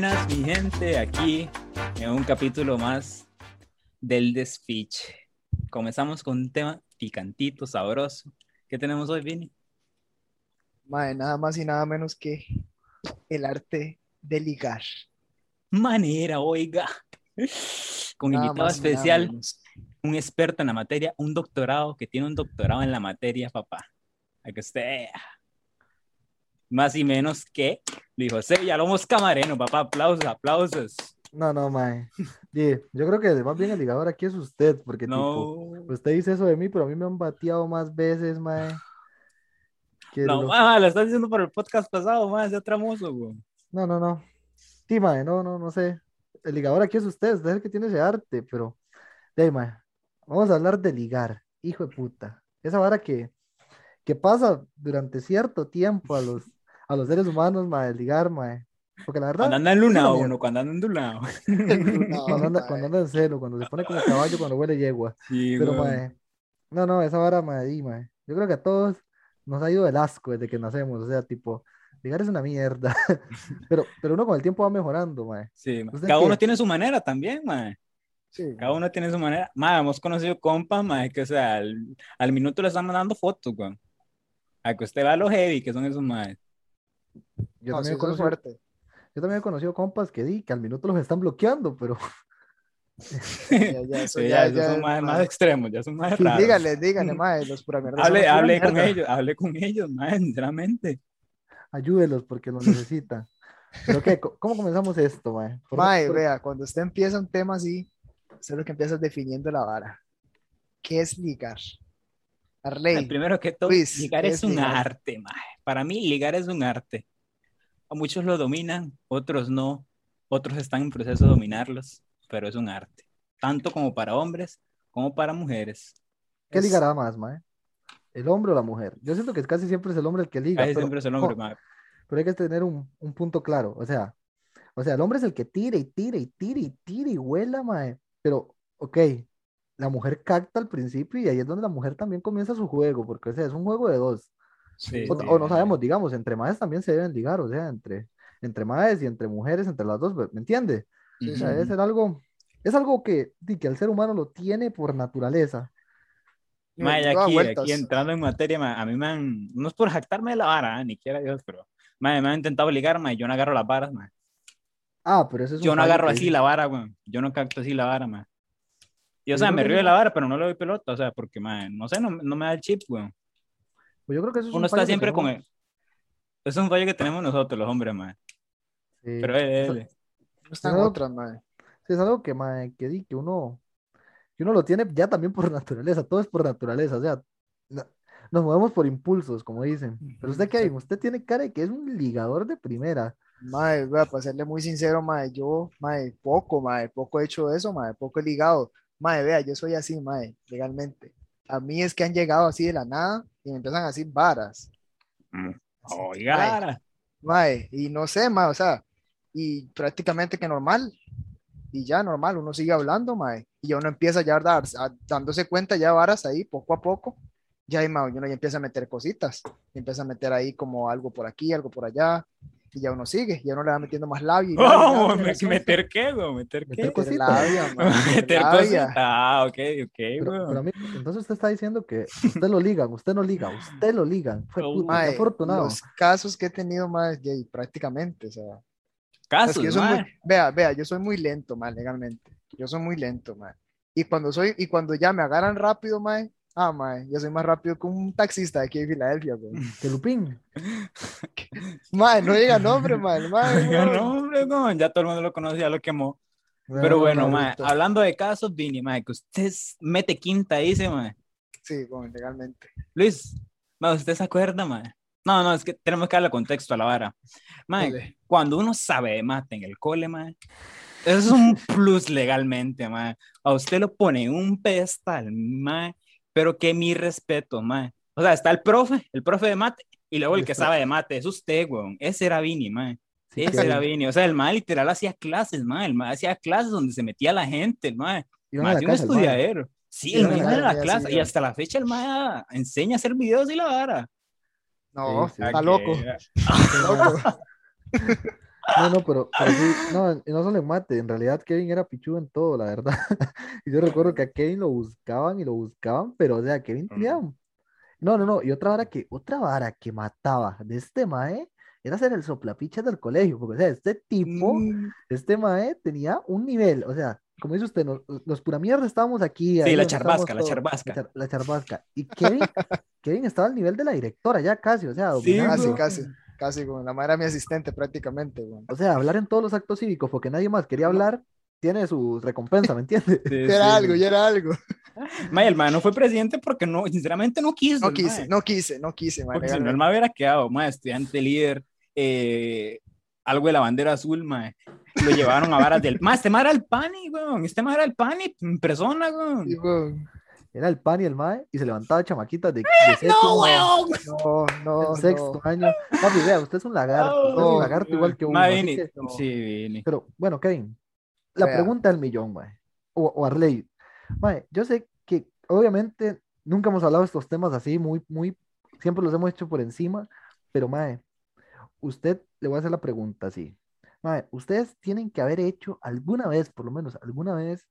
buenas, mi gente, aquí en un capítulo más del Desfiche. Comenzamos con un tema picantito, sabroso. ¿Qué tenemos hoy, Vini? Mae, nada más y nada menos que el arte de ligar. Manera, oiga. Con Nada invitado especial, un experto en la materia, un doctorado que tiene un doctorado en la materia, papá. A que usted. Más y menos que Luis José Villalobos Camareno, papá. Aplausos, aplausos. No, no, mae. Yo creo que más bien el ligador aquí es usted, porque tipo, No, usted dice eso de mí, pero a mí me han bateado más veces, mae. no, lo- ma, lo estás diciendo por el podcast pasado, más de tramoso, güey. no, no, no. Sí, mae, no, no, no sé. El ligador aquí es usted, usted es el que tiene ese arte, pero, de ahí, mae, vamos a hablar de ligar, hijo de puta. Esa vara que, que pasa durante cierto tiempo a los, a los seres humanos, mae, ligar, mae. Porque la verdad, Cuando anda en es una lunado, mierda. uno, cuando anda en lunado. No, cuando anda, mae. cuando anda en celo, cuando se pone como caballo, cuando huele yegua. Sí, Pero, güey. mae, no, no, esa vara, mae, di, mae. Yo creo que a todos nos ha ido el asco desde que nacemos, o sea, tipo, ligar es una mierda. Pero, pero uno con el tiempo va mejorando, mae. Sí, ma. ¿Usted Cada uno qué? tiene su manera también, mae. Sí, Cada uno tiene su manera. Ma, hemos conocido compas, ma, que o sea, al, al minuto le están mandando fotos, güey. A que usted vea lo heavy que son esos maes. Yo no, también sí, he conocido, fuerte. yo también he conocido compas que di, que al minuto los están bloqueando, pero Ya, ya, eso Sí, ya, ya, esos ya, son más, mae. más extremos, ya son más Sí, raros. Dígale, dígale, mae, los pura mierda Hable, pura hable con mierda. ellos, hable con ellos, ma, sinceramente. ayúdelos porque lo necesitan. Pero qué, ¿cómo comenzamos esto, mae? Mae, por- vea, cuando usted empieza un tema así, usted lo que empieza es definiendo la vara. ¿Qué es ligar? Arley, primero que todo, Luis, ligar ¿qué es es un ligar? arte, ma. Para mí, ligar es un arte. A muchos lo dominan, otros no. Otros están en proceso de dominarlos, pero es un arte. Tanto como para hombres como para mujeres. ¿Qué es- ligará más, mae? ¿El hombre o la mujer? Yo siento que casi siempre es el hombre el que liga, Casi pero, siempre es el hombre, co- ma. pero hay que tener un, un punto claro. O sea, o sea, el hombre es el que tira y tira y tira y tira y huela, mae. Pero, ok, la mujer capta al principio y ahí es donde la mujer también comienza su juego, porque o sea, es un juego de dos. Sí, O, sí, o no ma. sabemos, digamos, entre madres también se deben ligar, o sea, entre, entre madres y entre mujeres, entre las dos, ¿me entiende? O sea, es ser algo, es algo que, que el ser humano lo tiene por naturaleza. Ma, toda aquí, aquí entrando en materia, ma, a mí me han, no es por jactarme de la vara, ¿eh? ni quiera Dios, pero ma, me han intentado ligar, ma, y yo no agarro las varas, ma. Ah, pero eso es un Yo no agarro que así la vara, güey. Yo no capto así la vara, ma. Y o Yo sea, me que río de eso- la vara, pero no le doy pelota, o sea, porque, ma, no sé, no, no me da el chip, güey. Pues yo creo que eso es Uno un está siempre con el... Es un fallo que tenemos nosotros, los hombres, ma. sí, Pero él, eso- él. No están No. otras, mae. sí, es algo que, mae, que, di, que uno, que uno lo tiene ya también por naturaleza, todo es por naturaleza, o sea, nos movemos por impulsos, como dicen. Pero usted, Kevin, usted tiene cara de que es un ligador de primera. Mae, vea, para serle muy sincero, mae, yo, mae, poco, mae, poco he hecho eso, mae, poco he ligado. Mae, vea, yo soy así, mae, legalmente. A mí es que han llegado así de la nada y me empiezan a decir varas. Oiga, Mae, mae, y no sé, mae, o sea, y prácticamente que normal. Y ya normal, uno sigue hablando, mae, y ya uno empieza ya a dar, a- dándose cuenta ya varas ahí, poco a poco. Ya, mae, uno ya empieza a meter cositas, y empieza a meter ahí como algo por aquí, algo por allá, y ya uno sigue, ya uno le va metiendo más y labio, Oh, me- ¿Meter qué, güey? ¿Meter qué? Meter cositas. labia, meter labia. Ah, ok, ok, Pero, güey. pero mí, entonces usted está diciendo que usted lo ligan, usted no liga, usted lo ligan. Fue Oh, puta, Mae, afortunado. los casos que he tenido más, y prácticamente, o sea, Casos, soy ma. muy, vea, vea, yo soy muy lento, mae, legalmente, yo soy muy lento, mae, y cuando soy, y cuando ya me agarran rápido, mae, ah, mae, yo soy más rápido que un taxista de aquí de Filadelfia, güey, Que Lupín. mae, no diga nombre, mae, mae, no, hombre, no, ya todo el mundo lo conoce, ya lo quemó. No, Pero no, bueno, no, ma, listo. hablando de casos, Vini, ma, que usted mete quinta, dice, ma. sí, bueno, legalmente, Luis, ma, ¿usted se acuerda, ma? No, no, es que tenemos que darle contexto a la vara. Ma, Dale. cuando uno sabe de mate en el cole, ma, eso es un plus legalmente, ma. A usted lo pone en un pedestal, ma, pero que mi respeto, ma. O sea, está el profe, el profe de mate, y luego el que sabe de mate, es usted, weón. Ese era Vini, ma. Sí, Ese era Vini. O sea, el ma literal hacía clases, ma. El ma hacía clases donde se metía la gente, el ma. iban a Más la de un casa, mae. estudiadero. Sí, Sí, el iban a mismo la clase. sí, Y hasta la fecha el ma enseña a hacer videos y la vara. no, Sí, sí. está Ah, loco, que- está loco, No, no, pero, pero sí, no, no solo en mate, en realidad Kevin era pichudo en todo, la verdad. Y yo recuerdo que a Kevin lo buscaban y lo buscaban, pero o sea, Kevin tenía... No, no, no, y otra vara que, otra vara que mataba de este mae era ser el soplapichas del colegio, porque o sea, este tipo, Mm, este mae tenía un nivel, o sea, como dice usted, nos- los pura mierda estábamos aquí. Sí, la charbasca, la charbasca. La, char- la charbasca. Y Kevin, Kevin estaba al nivel de la directora ya casi, o sea, Sí, dominando. Casi, casi, casi, weón. La madre era mi asistente prácticamente, weón. O sea, hablar en todos los actos cívicos porque nadie más quería hablar, tiene su recompensa, ¿me entiendes? Sí, era sí. algo, ya era algo. Ma, el mae no fue presidente porque no, sinceramente no quiso. No quise, no quise, no quise. Porque si no, el mae hubiera quedado, mae, estudiante líder, eh, algo de la bandera azul, mae. Lo llevaron a varas del. Mae, este mae era el pani, weón. Este mae era el pani en persona, weón. Sí, weón. Era el pan y el mae y se levantaba chamaquitas de, de weón! No, no, en sexto no. año. Papi, vea, usted es un lagarto, usted es un No, lagarto igual que uno. Mae, así Vini, que- no. Sí, Vini. Pero bueno, Kevin, la Vea. pregunta del millón, mae. O, o Arley. Mae, yo sé que obviamente nunca hemos hablado de estos temas así, muy, muy, siempre los hemos hecho por encima, pero mae, usted le voy a hacer la pregunta así. Mae, ustedes tienen que haber hecho alguna vez, por lo menos alguna vez,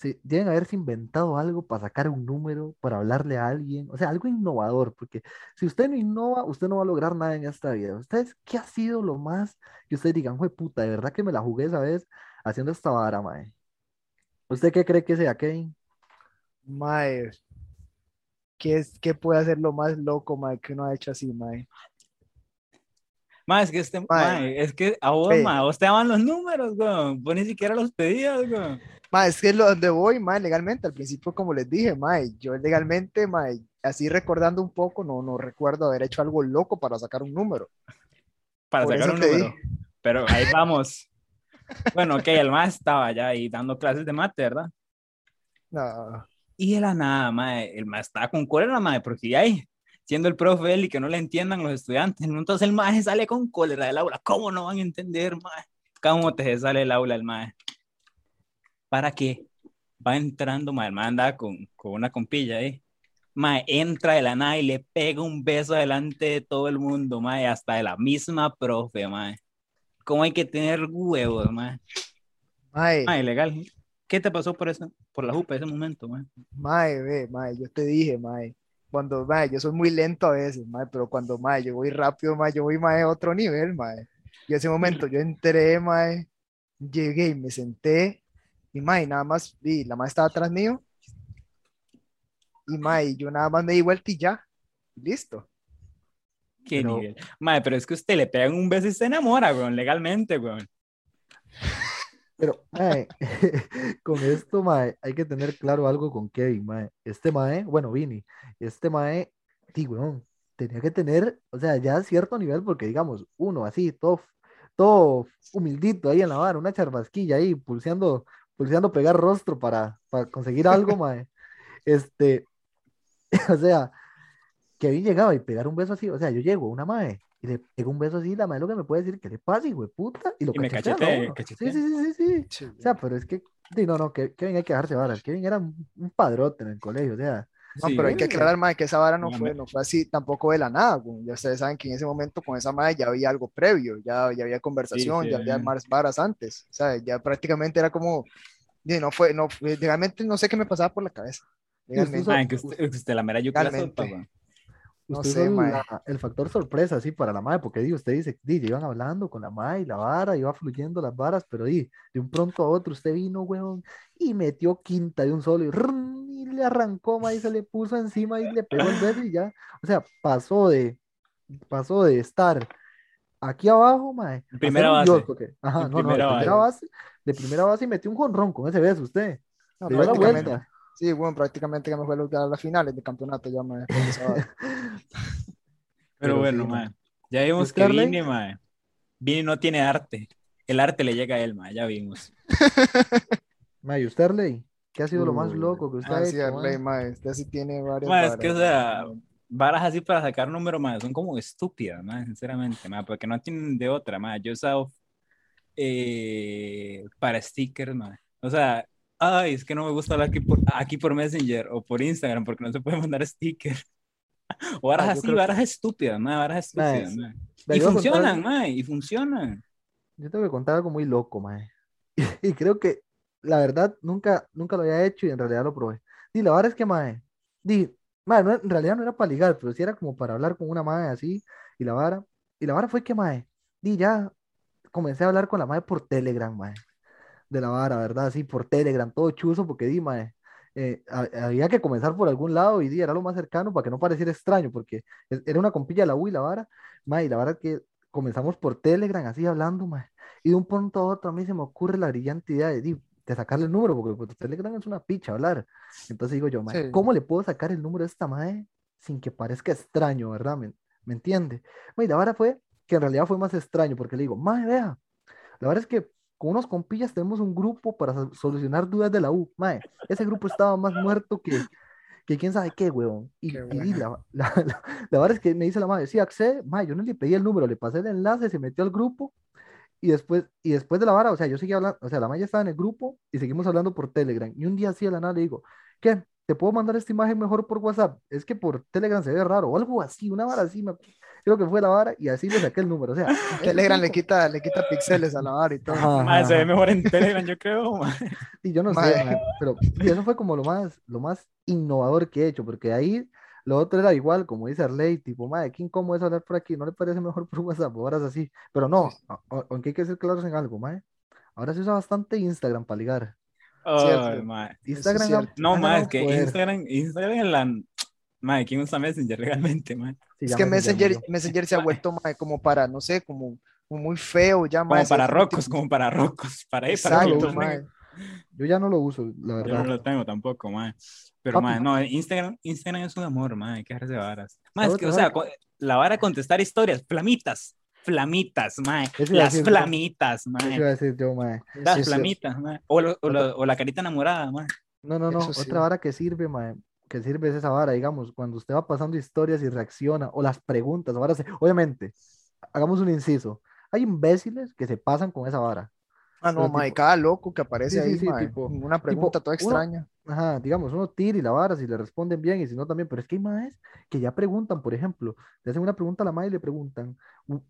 se, deben haberse inventado algo para sacar un número, para hablarle a alguien, o sea, algo innovador, porque si usted no innova, usted no va a lograr nada en esta vida. ¿Ustedes qué ha sido lo más que ustedes digan, fue puta, de verdad que me la jugué esa vez haciendo esta vara, mae? ¿Usted qué cree que sea, Kevin? Mae, ¿qué, ¿qué puede hacer lo más loco, mae, que uno ha hecho así, mae? Mae, es que este, mae, es que a vos, Ve. mae, a vos te daban los números, weón. Vos ni siquiera los pedías, weón. Mae, es que es lo donde voy, mae, legalmente. Al principio, como les dije, mae, yo legalmente, mae, así recordando un poco, no, no recuerdo haber hecho algo loco para sacar un número. Para Por sacar un número. Pero ahí vamos. Bueno, ok, el mae estaba ya ahí dando clases de mate, ¿verdad? No, Y de la nada, mae, el mae estaba con cólera, mae, porque ya ahí, siendo el profe él y que no le entiendan los estudiantes, entonces el mae sale con cólera del aula. ¿Cómo no van a entender, mae? ¿Cómo te sale el aula el mae? ¿Para qué? Va entrando, mae, el andaba con, con una compilla ahí. Mae, entra de la nada y le pega un beso delante de todo el mundo, mae, hasta de la misma profe, mae. ¿Cómo hay que tener huevos, mae? mae, Mae, legal. ¿Qué te pasó por eso? Por la jupa ese momento, mae? mae, ve, mae, yo te dije, mae, cuando, mae, yo soy muy lento a veces, mae, pero cuando, mae, yo voy rápido, mae, yo voy, mae, a otro nivel, mae. Y ese momento yo entré, mae, llegué y me senté, y, mae, nada más, y la mae estaba atrás mío, y, mae, yo nada más me di vuelta y ya, y listo. ¿Qué Pero- nivel? Mae, pero es que usted le pegan un beso y se enamora, weón, legalmente, weón. Pero, mae, con esto, mae, hay que tener claro algo con Kevin, mae. Este mae, bueno, Vini, este mae, sí, weón, tenía que tener, o sea, ya cierto nivel, porque digamos, uno así, todo, todo humildito ahí en la vara, una charbasquilla ahí, pulseando, pulseando pegar rostro para, para conseguir algo, mae. Este, o sea, Kevin llegaba y pegar un beso así, o sea, yo llego a una mae y le pego un beso así, la que me puede decir, ¿qué le pasa, hijo de puta? Y lo Y me cachetea, ¿no? Sí, cachetea. sí, sí, sí, sí. O sea, pero es que, sí, no, no, que Kevin hay que dejarse varas. Kevin era un, padrote en el colegio, o sea, No, Sí, pero hay que aclarar, mae, que esa vara no Dígame. fue, no fue así tampoco de la nada, güey. Ya ustedes saben que en ese momento con esa madre ya había algo previo, ya, ya había conversación, sí, ya había sí. más varas antes, o sea, ya prácticamente era como, y no fue, no, fue- legalmente no sé qué me pasaba por la cabeza. Legalmente. so- Mae, que usted, que usted la mera yuca la Realmente. sopa. No usted sé, mae. la- el factor sorpresa, así, para la madre, porque di, usted dice, di, iban hablando con la madre y la vara, iba fluyendo las varas, pero di, de un pronto a otro usted vino, weón, y metió quinta de un solo y, le arrancó, mae, y se le puso encima y le pegó el beso y ya, o sea, pasó de, pasó de estar aquí abajo, mae, Primera base. dios, porque, ajá, no, no, de primera primera base, de primera base y metió un jonrón con ese beso usted, No, le dio la prácticamente, vuelta. Sí, bueno, prácticamente que me fue a las finales de campeonato ya, vara. Pero, bueno, sí, mae. Ya vimos ¿Y que? Vini, mae. Vini no tiene arte. El arte le llega a él, mae, ya vimos. Mae, ¿y usted, Arley? ¿Qué ha sido lo más loco que usted Ah, ha sí, hecho, Arley, mae? usted sí tiene varias Mae, es que, o sea, varas así para sacar número, mae, son como estúpidas, mae, sinceramente, mae, porque no tienen de otra, mae. Yo he usado eh, para stickers, mae. O sea, ay, es que no me gusta hablar aquí por, aquí por Messenger o por Instagram porque no se puede mandar stickers. O varas Ah, así, creo que- varas estúpidas, mae, varas estúpidas. Vea, Y funcionan, contar- mae, y funcionan. yo tengo que contar algo muy loco, mae. Y, creo que la verdad nunca, nunca lo había hecho y en realidad lo probé. Y la verdad es que, mae, di, mae, no, en realidad no era para ligar, pero sí era como para hablar con una mae así. Y la vara, y la vara fue que, mae, di, ya comencé a hablar con la mae por Telegram, mae. De la vara, ¿verdad? Así por Telegram, todo chuzo, porque di, mae, eh, ha- había que comenzar por algún lado y di, era lo más cercano para que no pareciera extraño, porque es- era una compilla la U y la vara, mae, y la vara que comenzamos por Telegram, así hablando, mae. Y de un punto a otro a mí se me ocurre la brillante idea de, di, de sacarle el número, porque pues, Telegram es una picha hablar. Entonces digo yo, mae, Sí. ¿cómo le puedo sacar el número de esta mae sin que parezca extraño, ¿verdad? ¿Me, me entiende? Mae, y la vara fue que en realidad fue más extraño, porque le digo, mae, vea, la verdad es que con unos compillas tenemos un grupo para sol- solucionar dudas de la U. Mae, ese grupo estaba más muerto que, que quién sabe qué, weón. Y, Qué la, la, la, la verdad es que me dice la madre, sí, accede, mae, yo no le pedí el número, le pasé el enlace, se metió al grupo y después, y después de la vara, o sea, yo seguí hablando, o sea, la madre estaba en el grupo y seguimos hablando por Telegram. Y un día así de la nada le digo, ¿qué? ¿Te puedo mandar esta imagen mejor por WhatsApp? Es que por Telegram se ve raro, o algo así, una vara así, me- creo que fue la vara, y así le saqué el número. O sea, Telegram le quita, le quita píxeles a la vara y todo. Ajá, Mae, se ve mejor en Telegram, yo creo. Y yo no sé, pero y eso fue como lo más, lo más innovador que he hecho, porque ahí lo otro era igual, como dice Arley, tipo, madre, qué incómodo es hablar por aquí, ¿no le parece mejor por WhatsApp? Ahora es así, pero no, aunque hay que ser claros en algo, mae, ahora se usa bastante Instagram para ligar. Mae. Instagram ha- No, es que poder. Instagram, Instagram es la... Mae, ¿quién usa Messenger legalmente, mae? Sí, Es que Messenger Messenger, se ha vuelto mae, como para, no sé, como, como muy feo ya, Como para rocos, como para rocos, para mae. Yo ya no lo uso, la Yo no verdad. lo tengo tampoco, mae. Pero, Papi. mae, no, Instagram, Instagram es un amor, hay que de varas. Es ¿Sabes que, o sea, la vara contestar historias, flamitas, flamitas, mae. Las yo. flamitas, Eso mae. iba a decir yo, mae. Las Sí, sí. flamitas, mae. O, lo- o, lo- o la carita enamorada, mae. No, no, no, Eso sí. otra vara que sirve, mae, que sirve es esa vara, digamos, cuando usted va pasando historias y reacciona, o las preguntas, varas, obviamente, hagamos un inciso, hay imbéciles que se pasan con esa vara. Ah, no, mae, cada loco que aparece Sí, ahí, sí, mae, tipo- una pregunta toda uno- extraña. Ajá, digamos, uno tira y la vara si le responden bien y si no también, pero es que hay más que ya preguntan, por ejemplo, le hacen una pregunta a la madre y le preguntan,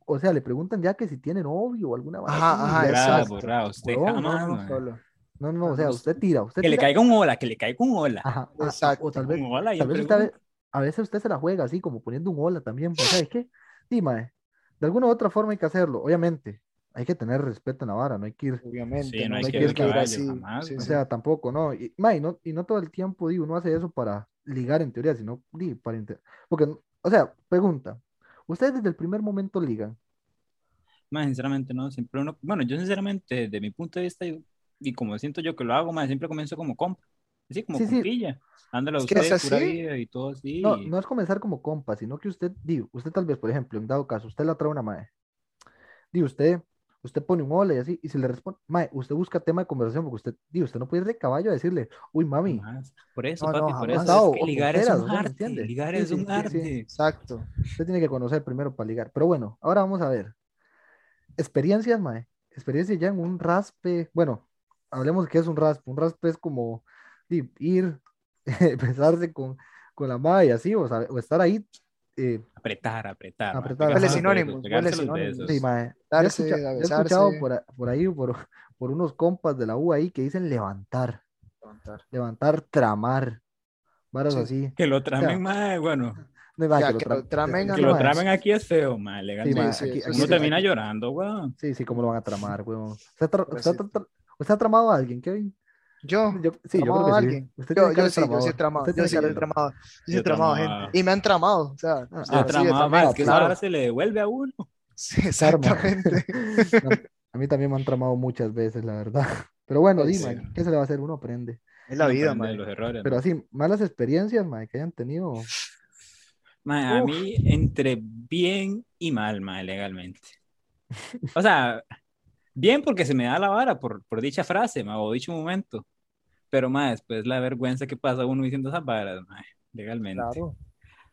o sea, le preguntan ya que si tiene novio o alguna vara Ajá, ajá, exacto. usted Huevón, no, jamás, no, mae. Solo. No, no, o sea, usted tira, usted Que le caiga un hola, que le caiga un hola. ajá, Exacto. o tal vez, hola, tal usted a veces usted se la juega así, como poniendo un hola también, pues, ¿sabes qué? Sí, mae, de alguna u otra forma hay que hacerlo, obviamente, hay que tener respeto en la vara, no hay que ir Obviamente, Sí, no hay que ir así, jamás, sí, O sí. sea, tampoco, ¿no? Y, ma, y no, y no todo el tiempo, digo, uno hace eso para ligar en teoría, sino di, para... inter- Porque, o sea, pregunta, ¿ustedes desde el primer momento ligan? Más sinceramente, no, siempre uno, bueno, yo sinceramente, de mi punto de vista, y, y como siento yo que lo hago, más siempre comienzo como compa, así como Sí, sí. compilla, dándole a Es usted pura así. vida y todo así. No, no es comenzar como compa, sino que usted, digo, usted tal vez, por ejemplo, en dado caso, usted la trae una mae, digo, usted, usted pone un hola y así, y si le responde, mae, usted busca tema de conversación, porque usted, digo, usted no puede ir de caballo a decirle, uy, mami, Jamás. Por eso, No, por eso. Es que ligar es un sea, ¿me arte. Ligar es sí, un sí, sí. arte. Exacto. usted tiene que conocer primero para ligar. Pero bueno, ahora vamos a ver. Experiencias, mae. Experiencias ya en un raspe. Bueno, hablemos de qué es un raspe. Un raspe es como ir, besarse con, con la mae y así, o, sabe- o estar ahí. Eh, Apretar, apretar. Apretar. pegarse huele los sinónimos. besos. sí, mae. He he escuchado por, ahí, por, por unos compas de la U ahí que dicen levantar, levantar, tramar, varas Sí. así. Que lo tramen, sea, mae, bueno, No que lo que tra- lo tramen, sí, que no, lo mae. tramen aquí es feo, mae, legalmente. mae, sí, aquí- eso aquí Uno sí. termina llorando, weón. Sí, sí, cómo lo van a tramar, weón. ¿Usted, tra- Pues tra- usted ha tramado a alguien, Kevin? Yo, Yo, sí, yo ¿Tramado creo a que sí. alguien? Usted yo, yo sí, yo sí he tramado, Usted yo sí he tramado, yo sí tramado gente, y me han tramado, o sea, sí, ah, sí, Tramado, es que claro. vara se le devuelve a uno. Sí, exactamente. No, a mí también me han tramado muchas veces, la verdad. Pero bueno, Pues dime, sí. ¿qué se le va a hacer? Uno aprende. Es la Uno vida, man. los errores. Pero así, malas experiencias, mae, que hayan tenido. Mae, a mí, entre bien y mal, mae, legalmente. O sea, bien porque se me da la vara por, por dicha frase, mae, o dicho momento. Pero, mae, después la vergüenza que pasa uno diciendo esas varas, mae, legalmente. Claro.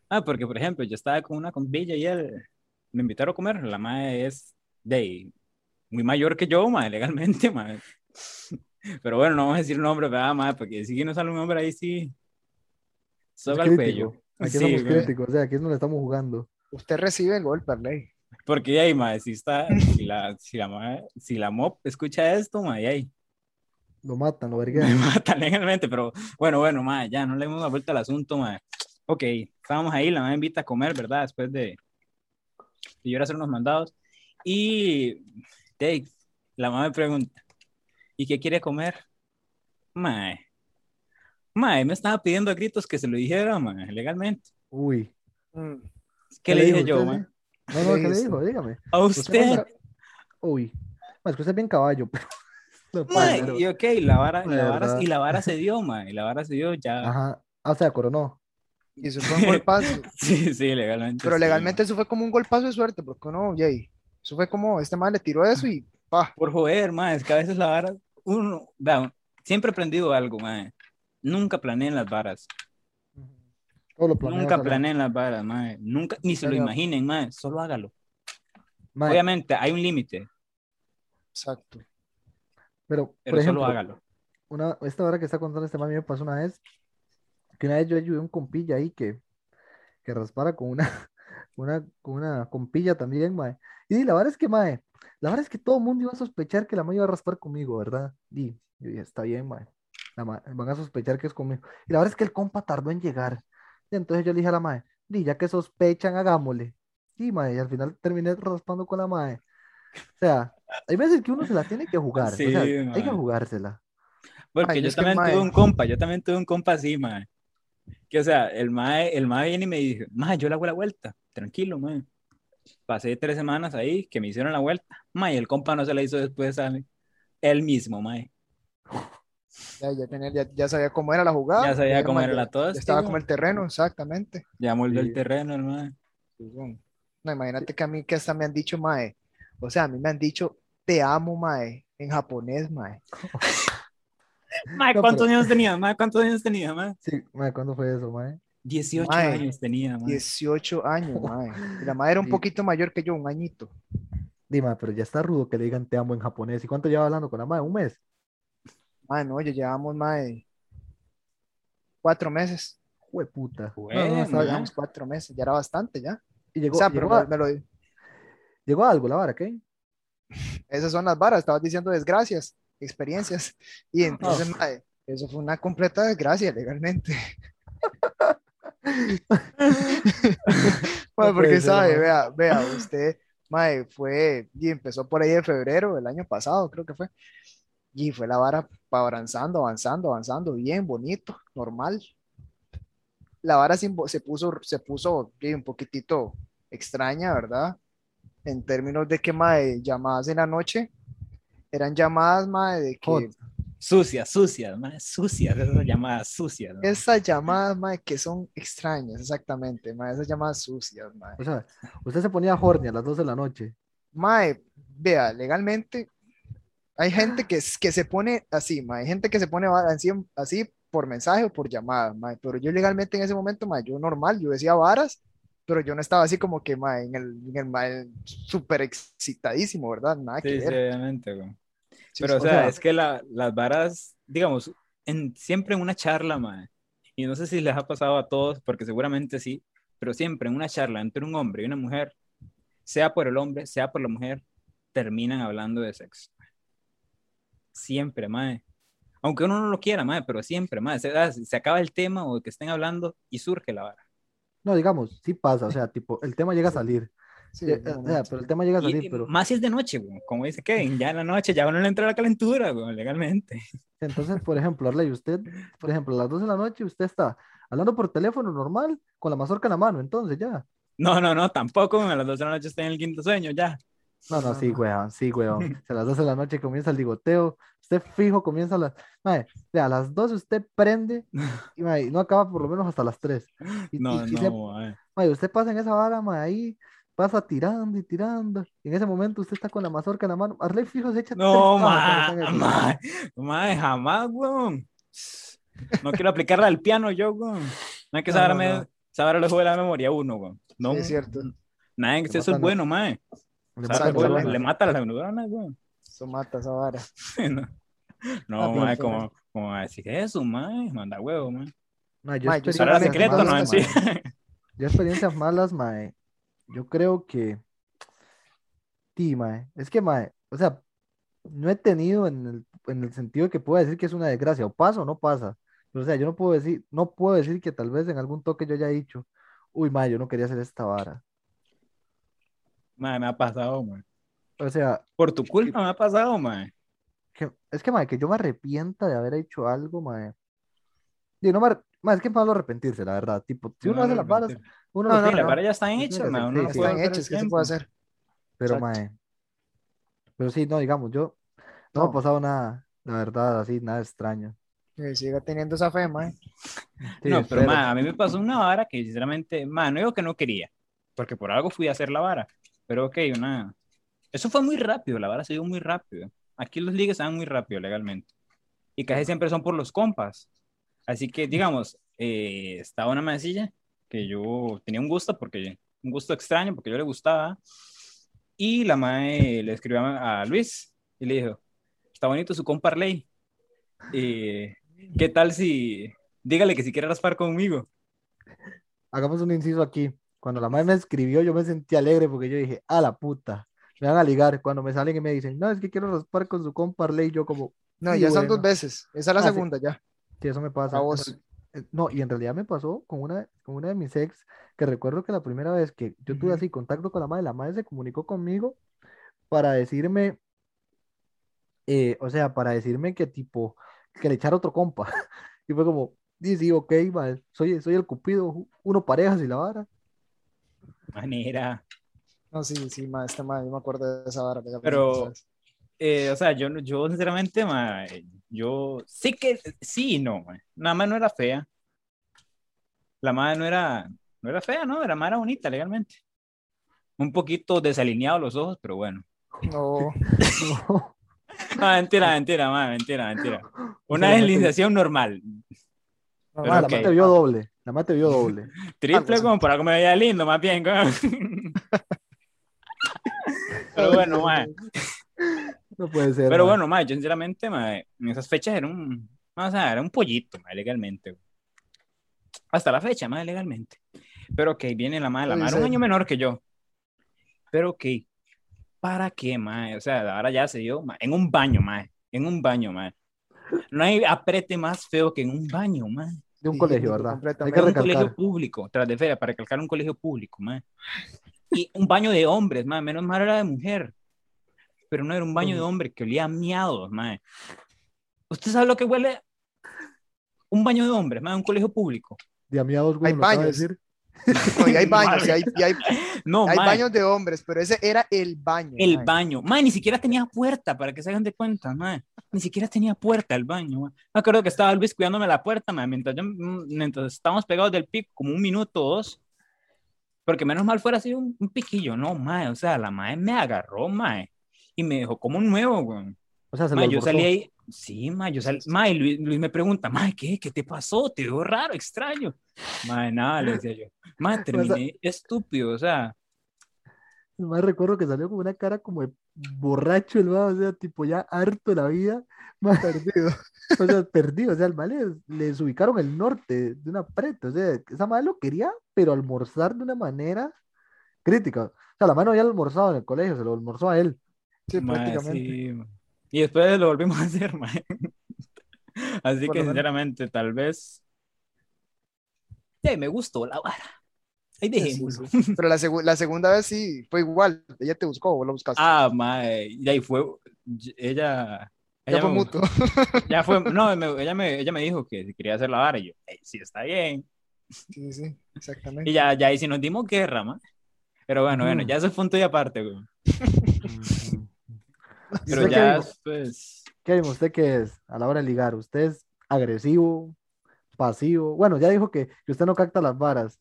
Ah, porque, por ejemplo, yo estaba con una compilla y él me invitaron a comer. La mae es de muy mayor que yo, mae, legalmente, mae. Pero bueno, no vamos a decir nombre, ¿verdad, mae? Porque si no sale un nombre ahí, sí. Soga crítico. cuello. Aquí Sí, somos críticos, o sea, aquí no le estamos jugando. Usted recibe el golpe, ley. Porque ahí, mae, si está, si la, si la, si la MOP escucha esto, mae, ahí, Lo matan, lo me verguean. matan legalmente, pero bueno, bueno, mae, ya no le hemos dado vuelta al asunto, mae. Ok, estábamos ahí, la mae me invita a comer, ¿verdad? Después de, de yo ir a hacer unos mandados. Y, Dave, la mamá me pregunta, ¿y qué quiere comer? Mae, mae, me estaba pidiendo a gritos que se lo dijera, mae, legalmente. Uy. Mm. ¿Qué le dije yo, mae? No, no, ¿Qué ¿qué le dijo? Dígame. A Usted usted, Uy. Ma, es que usted es bien caballo, pero. No puede, mae, pero- y ok, la vara, la vara, y la vara se dio, mae, y la vara se dio ya. Ajá. Ah, o sea, coronó. Y eso fue un golpazo. Sí, sí, legalmente. Pero sí, legalmente eso fue como un golpazo de suerte, porque uno, yay, eso fue como, este man le tiró eso y pa. Por joder, mae, es que a veces la vara, uno, siempre he aprendido algo, mae. Nunca planeen las varas. Lo Nunca ¿no? planeen las varas, mae. Nunca, ni se lo imaginen, mae. Solo hágalo. Obviamente, hay un límite, Exacto. Pero, pero por ejemplo, solo hágalo. una, esta hora que está contando este mí me pasó una vez, que una vez yo ayudé a un compilla ahí que, que raspara con una, una, con una compilla también, mae. Y la verdad es que, mae, la verdad es que todo el mundo iba a sospechar que la mae iba a raspar conmigo, ¿verdad? Y yo dije, está bien, mae. La mae, van a sospechar que es conmigo. Y la verdad es que el compa tardó en llegar. Y entonces yo le dije a la mae, di, ya que sospechan, hagámosle. Y, mae, y al final terminé raspando con la mae. O sea, hay veces que uno se la tiene que jugar. Sí, o sea, hay que jugársela. Porque Ay, yo también mae. tuve un compa, yo también tuve un compa así, mae. Que o sea, el mae, el mae viene y me dice, mae, yo le hago la vuelta, tranquilo, mae. Pasé tres semanas ahí que me hicieron la vuelta. Mae, el compa no se la hizo después a él mismo, mae. Ya, ya, tenía, ya, ya sabía cómo era la jugada. Ya sabía cómo era el- la tos. ya estaba como el terreno, exactamente. Ya moldeó Sí. el terreno, el mae. No, imagínate que a mí que hasta me han dicho, mae. O sea, a mí me han dicho, te amo, mae, en japonés, mae. Mae, No, ¿cuántos pero- años tenía? Mae, ¿cuántos años tenía, mae? Sí, mae, ¿cuándo fue eso, mae? 18 Mae, años tenía, mae. 18 años, mae. Y la madre era un Sí. poquito mayor que yo, un añito. Dime, pero ya está rudo que le digan te amo en japonés. ¿Y cuánto lleva hablando con la madre? ¿Un mes? Mae, no, ya llevamos, mae, cuatro meses. Jue puta. No. Llevamos cuatro meses, ya era bastante, ya. Y llegó, O sea, pero llegó, a, me, me lo, llegó a algo la vara, ¿qué? Esas son las varas, estabas diciendo desgracias, experiencias. Y entonces, mae, eso fue una completa desgracia legalmente. Mae, No porque sabe, vea, vea, usted, mae, fue, y empezó por ahí de febrero del año pasado, creo que fue. Y fue la vara avanzando, avanzando, avanzando, bien, bonito, normal. La vara se, se puso, se puso un poquitito extraña, ¿verdad? En términos de que, mae, llamadas en la noche, eran llamadas, mae, de que... Hot. Sucias, sucias, mae, sucias, esas llamadas sucias. mae. Esas llamadas, mae, que son extrañas, exactamente, mae, esas llamadas sucias, mae. O sea, usted se ponía horny a las 12 de la noche. Mae, vea, legalmente hay gente que, que se pone así, mae, hay gente que se pone así, así por mensaje o por llamada, mae, pero yo legalmente en ese momento, mae, yo normal, yo decía varas, pero yo no estaba así como que, mae, en el, en el, mae, súper excitadísimo, ¿verdad? Nada que Sí, sí, ver. obviamente, güey. Sí, Pero, o sí, sea, sea- es que la- las varas, digamos, en, siempre en una charla, mae, y no sé si les ha pasado a todos, porque seguramente sí, pero siempre en una charla entre un hombre y una mujer, sea por el hombre, sea por la mujer, terminan hablando de sexo. Siempre, mae. Aunque uno no lo quiera, mae, pero siempre, mae. Se, ah, se acaba el tema o que estén hablando y surge la vara. No, digamos, sí pasa, o sea, tipo, el tema llega a salir. sí, Eh, eh, o sea, momento. pero el tema llega a salir, y pero Más si es de noche, güey, como dice Kevin, ya en la noche ya uno le entra la calentura, güey, legalmente. entonces, por ejemplo, Arley, usted, por ejemplo, a las 12 de la noche usted está hablando por teléfono normal con la mazorca en la mano, entonces ya. No, no, no, tampoco, a las 12 de la noche estoy en el quinto sueño, ya. No, no, sí, weón, sí, weón. A las 12 de la noche comienza el ligoteo, usted fijo comienza a las... Mae, vea, a las 12 usted prende y, y no acaba por lo menos hasta las 3. Y, No, y- y se- no, mae. mae, usted pasa en esa vara, mae, ahí pasa tirando y tirando. Y en ese momento usted está con la mazorca en la mano. Arley fijo se echa No, tres pajas cuando ma, está en eso. ma, ma, jamás, weón. No quiero aplicarla al piano yo, weón. No hay que No, saber, saber le juega la memoria uno, weón. No, Sí, es cierto. nada exceso es bueno, mae. Le weón, neuronas. le mata las neuronas, weón. Eso mata esa vara. No, no Ah, mae, como, como a decir eso, mae. Manda huevo, mae. Mae, yo Mae, yo secreto, no malas, sí. Yo experiencias malas, mae. Yo creo que mae. Es que, mae, o sea, no he tenido en el, en el sentido de que pueda decir que es una desgracia, o pasa o no pasa. Pero, o sea, yo no puedo decir, no puedo decir que tal vez en algún toque yo haya dicho, uy, mae, yo no quería hacer esta vara. Mae, me ha pasado, mae. O sea, Por tu culpa me ha pasado, mae. que, es que, mae, que yo me arrepienta de haber hecho algo, mae. Y no me, mae, es que es malo arrepentirse, la verdad. Tipo, si uno No, hace no, las varas, uno No, no, Sí, las varas ya están hechas, sí, mae. sí, Uno no sí. Están hechos, ¿qué se puede hacer? pero, Exacto. mae. Pero sí, no, digamos, yo no me ha pasado nada, la verdad, así, nada extraño. Que siga teniendo esa fe, mae. Sí, No, pero mae, a mí me pasó una vara que sinceramente, mae, no digo que no quería, porque por algo fui a hacer la vara, pero ok, una... Eso fue muy rápido, la vara se dio muy rápido. Aquí los ligues se dan muy rápido legalmente. Y casi siempre son por los compas. Así que, digamos, eh, estaba una mesilla que yo tenía un gusto, porque un gusto extraño, porque yo le gustaba. Y la mae le escribió a, a Luis y le dijo, está bonito su compa Arley. Eh, ¿Qué tal si... Dígale que si quiere raspar conmigo. Hagamos un inciso aquí. Cuando la madre me escribió, yo me sentí alegre porque yo dije, a la puta, me van a ligar. Cuando me salen y me dicen, no, es que quiero raspar con su compa Arley, yo como, No, Sí, ya son dos bueno. veces. Esa es la Ah, sí. segunda ya. sí, eso me pasa. A vos. Eh, No, y en realidad me pasó con una, con una de mis ex, que recuerdo que la primera vez que yo tuve Ujú. así contacto con la madre, la madre se comunicó conmigo para decirme, eh, o sea, para decirme que tipo, que le echara otro compa. Y fue como, sí, sí, ok, mae, soy, soy el cupido, uno parejas y la vara. Manera. No, sí, sí, mae, este mae, yo me acuerdo de esa vara. Pero-. Eh, o sea, yo, no- yo sinceramente, ma, yo sí que, sí y no, ma. Nada más no era fea. La madre no era, no era fea, ¿no? La madre era bonita legalmente. Un poquito desalineado los ojos, pero bueno. No, No. Ah, mentira, mentira, ma, mentira, mentira. Una deslineación normal. no, Pero ok. la madre te vio doble, la madre te vio doble. Triple como para que me veía lindo, más bien. Pero bueno, ma. No puede ser. Pero mae. bueno, ma, yo sinceramente, ma, en esas fechas era un, o sea, era un pollito, ma, legalmente. Hasta la fecha, ma, legalmente. Pero ok, viene la madre, la madre un año menor que yo. Pero ok, ¿para qué, ma? O sea, ahora ya se dio, en un baño, ma, en un baño, ma. No hay aprete más feo que en un baño, ma. De un Sí, colegio, ¿verdad? Hay que un colegio público, tras de feria, para recalcar un colegio público, ma. Y un baño de hombres, ma, menos mal era de mujer. Pero no era un baño de hombre que olía a miados, ma. ¿Usted sabe lo que huele? Un baño de hombres, ma, un colegio público. De amiados, güey, Hay baños. decir. No, y hay baños, y hay, y hay, No, hay ma, baños de hombres, pero ese era el baño. el baño. Ma, ni siquiera tenía puerta, para que se hagan de cuenta, ma. Ni siquiera tenía puerta el baño, ma. Me acuerdo que estaba Luis cuidándome la puerta, ma, mientras, yo, mientras estábamos pegados del pico, como un minuto o dos. Porque menos mal fuera así un, un piquillo. No, ma, o sea, la madre me agarró, ma, y me dejó como un nuevo. O sea, se Ma, lo yo salí ahí, sí, ma, yo salí, ma, y Luis, Luis me pregunta, ma, ¿qué? ¿Qué te pasó? Te veo raro, extraño. Ma, nada, le decía yo. Ma, terminé estúpido, o sea, Más recuerdo que salió con una cara como de borracho el va, o sea, tipo ya harto de la vida, más perdido, o sea, perdido, o sea, al mal les, les ubicaron el norte de una preta, o sea, esa madre lo quería, pero almorzar de una manera crítica, o sea, la mano había almorzado en el colegio, se lo almorzó a él, Sí, Ma, prácticamente. sí. Y después lo volvimos a hacer, ma. Así Por que sinceramente, tal vez. Sí, me gustó la vara. Ahí Sí, dejémoslo. sí. Pero la, segu- la segunda vez sí fue igual. Ella te buscó o lo buscaste. Ah, ma, y ahí fue. Ella. ya ella fue me- mutuo. Ya fue. No, me- ella, me, ella me dijo que si quería hacer la vara. Y yo, "Ey, sí, está bien. Sí, sí, exactamente. Y ya, ya ahí sí nos dimos guerra, ma. Pero bueno, bueno, Ujú. ya eso es punto y aparte, güey. ¿Y Pero usted qué ya dijo? Kevin, ¿usted qué es a la hora de ligar? ¿Usted es agresivo, pasivo? Bueno, ya dijo que, que usted no capta las varas,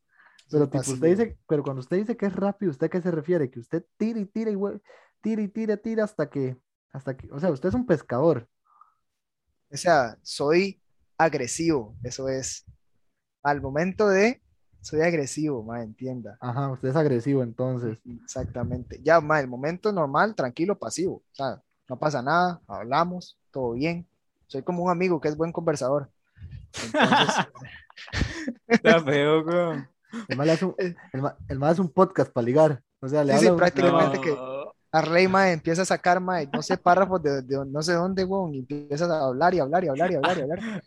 pero tipo, usted dice, pero cuando usted dice que es rápido, ¿usted a qué se refiere? Que usted tira y tira y tira y tira, tira hasta que, hasta que, o sea, usted es un pescador. O sea, soy agresivo, eso es. Al momento de, soy agresivo, ma, entienda. Ajá, usted es agresivo entonces. Exactamente. Ya, ma, el momento normal, tranquilo, pasivo. O sea, no pasa nada, hablamos, todo bien. Soy como un amigo que es buen conversador. Entonces, Está feo, güey. El mal, hace un, el, hace un podcast para ligar. O sea, le Sí, prácticamente. que-. Arley, mae, empieza a sacar, mae, no sé, párrafos de, de no sé dónde, weón, y empiezas a hablar y hablar y hablar y hablar y hablar.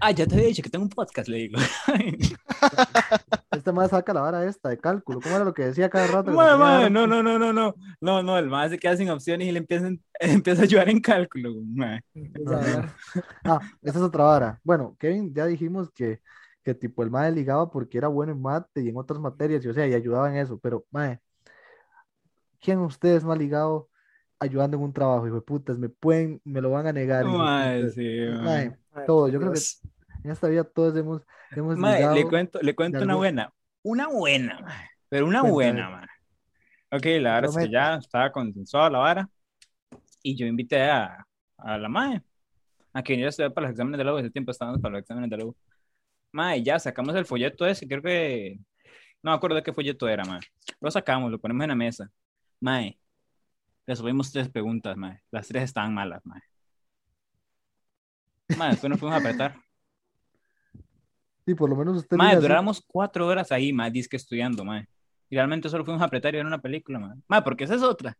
Ah, ya te había dicho que tengo un podcast, le digo. Este más saca la vara esta de cálculo. ¿Cómo era lo que decía cada rato? Mae, mae, no, no, no, no, no. No, no, el más se queda sin opciones y le empieza, empieza a ayudar en cálculo, mae. Ah, esa es otra vara. Bueno, Kevin, ya dijimos que, que tipo el mae ligaba porque era bueno en mate y en otras materias, y, o sea, y ayudaba en eso, pero mae, ¿quién de ustedes me ha ligado ayudando en un trabajo? Hijo de putas, me pueden, me lo van a negar. putas. sí. Mae, Mae, todo, yo creo que en esta vida todos hemos, hemos Mae, le ligado. cuento, le cuento una algún- buena. Una buena. Pero una Cuéntame. buena. Ok, la verdad es que ya estaba consensuada la vara. Y yo invité a, a la mae a que viniera a estudiar para los exámenes de la U. Ese tiempo estábamos para los exámenes de la U. Mae, ya sacamos el folleto ese. Creo que. No me acuerdo de qué folleto era, mae. Lo sacamos, lo ponemos en la mesa. Mae, resolvimos tres preguntas, mae. Las tres estaban malas, mae. Mae, después nos fuimos a apretar. Sí, por lo menos usted Mae, liga así. duramos cuatro horas ahí, mae, disque estudiando, mae. Y realmente solo fuimos a apretar y ver una película, mae. Mae, porque esa es otra.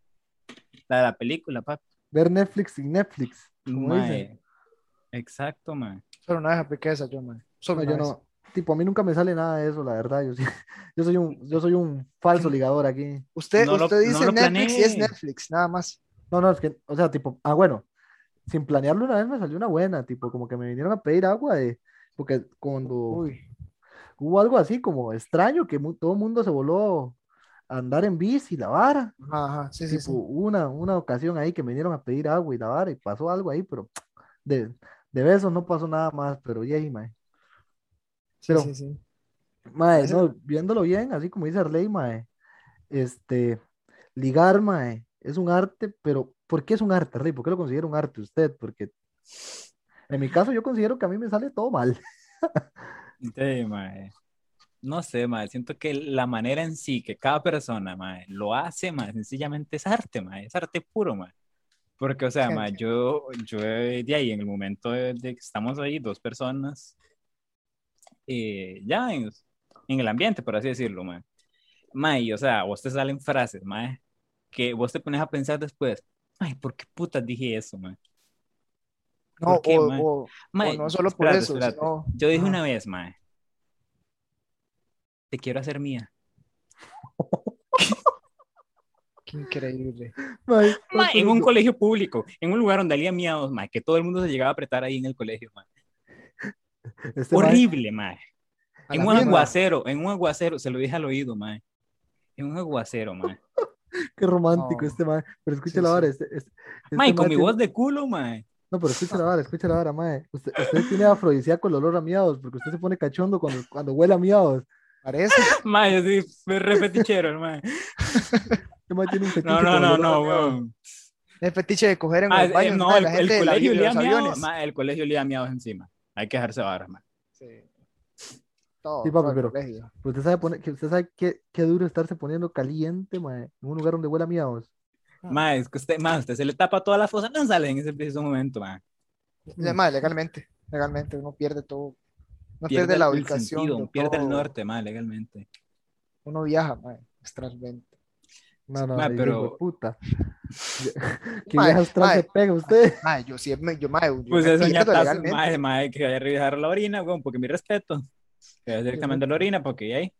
La de la película, papi. ver Netflix sin Netflix, como dicen. Mae. Exacto, mae. Solo una vez apliqué esa yo, mae. Solo No, yo vez. no, tipo, a mí nunca me sale nada de eso, la verdad. Yo, sí- yo soy un, yo soy un falso ligador aquí. Usted, No usted dice Netflix y es. Netflix, nada más. No, no, es que, o sea, tipo, ah, bueno, sin planearlo una vez me salió una buena, tipo, como que me vinieron a pedir agua, de, porque cuando Uy, hubo algo así como extraño, que mu- todo el mundo se voló a andar en bici, la vara, ajá, ajá, sí, sí, tipo, sí. hubo una, una ocasión ahí que me vinieron a pedir agua y la vara, y pasó algo ahí, pero de, de besos no pasó nada más, pero yay, mae. Pero- sí, sí. Mae, no, viéndolo bien, así como dice Arley, mae, este, ligar, mae, es un arte, pero ¿por qué es un arte, Arley? ¿Por qué lo considera un arte usted? Porque en mi caso yo considero que a mí me sale todo mal. Sí, mae. No sé, mae. Siento que la manera en sí que cada persona, mae, lo hace, mae, sencillamente es arte, mae. Es arte puro, mae. Porque, o sea, Sí, mae, sí. yo, yo de ahí, en el momento de, de que estamos ahí, dos personas, eh, ya en, en el ambiente, por así decirlo, mae. Mae, o sea, vos te salen frases, mae, que vos te pones a pensar después, ay, ¿por qué putas dije eso, mae? No, ¿Por qué, o, mae? o- Mae, o no solo por espérate, eso, espérate. sino- Yo dije una vez, mae, te quiero hacer mía. Qué increíble. Mae, Ma, ¿cuánto en un colegio público, en un lugar donde había miados, que todo el mundo se llegaba a apretar ahí en el colegio, ma. Este mae- Horrible, ma. A En un aguacero, en un aguacero, se lo dije al oído, ma. En un aguacero, ma. qué romántico No. este mae, pero escucha Sí, vara, este, este- este Ma, y con mae mi tiene- voz de culo, ma. No, pero escucha la vara, escucha la vara, mae. Usted, usted tiene afrodisíaco el olor a miados, porque usted se pone cachondo cuando, cuando huele a miados. Parece. Ma, yo sí, fue repetichero, ma. Este mae tiene un fetiche No, no, el no, no, weón. El fetiche de coger en Ma, los eh, baños, no, ma, el, la el gente de, la- colegio de olía los aviones. ma, el colegio olía a miados encima. Hay que dejarse varas, ma. Sí. Todo, Sí, papi, pero-. Pues usted sabe, poner, que usted sabe qué, qué duro estarse poniendo caliente, mae, en un lugar donde huele a miados. Ma, es que usted, ma, usted se le tapa toda la fosa, no sale en ese preciso momento, ma. Y además, legalmente, legalmente uno pierde todo. Uno Pierde pierde la ubicación. sentido, de pierde el norte, ma, legalmente. Uno viaja, mae, astralmente. No, no, Mae, ahí pero- digo, puta. que astral mae. se pega usted. Mae, yo siempre, yo, mae, yo Pues me eso mae, mae, que vaya a revisar la orina, weón, porque mi respeto. Que vaya directamente a la orina, porque ahí,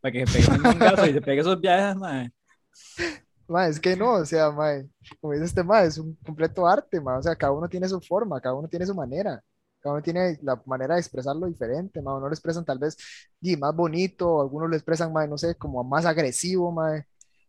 para que se pegue un mangazo y se pegue esos viajes, mae. Mae, es que no, o sea, mae, como dice este mae, es un completo arte, mae, o sea, cada uno tiene su forma, cada uno tiene su manera, cada uno tiene la manera de expresarlo diferente, mae, uno lo expresan tal vez y más bonito, algunos lo expresan, mae, no sé, como más agresivo, mae,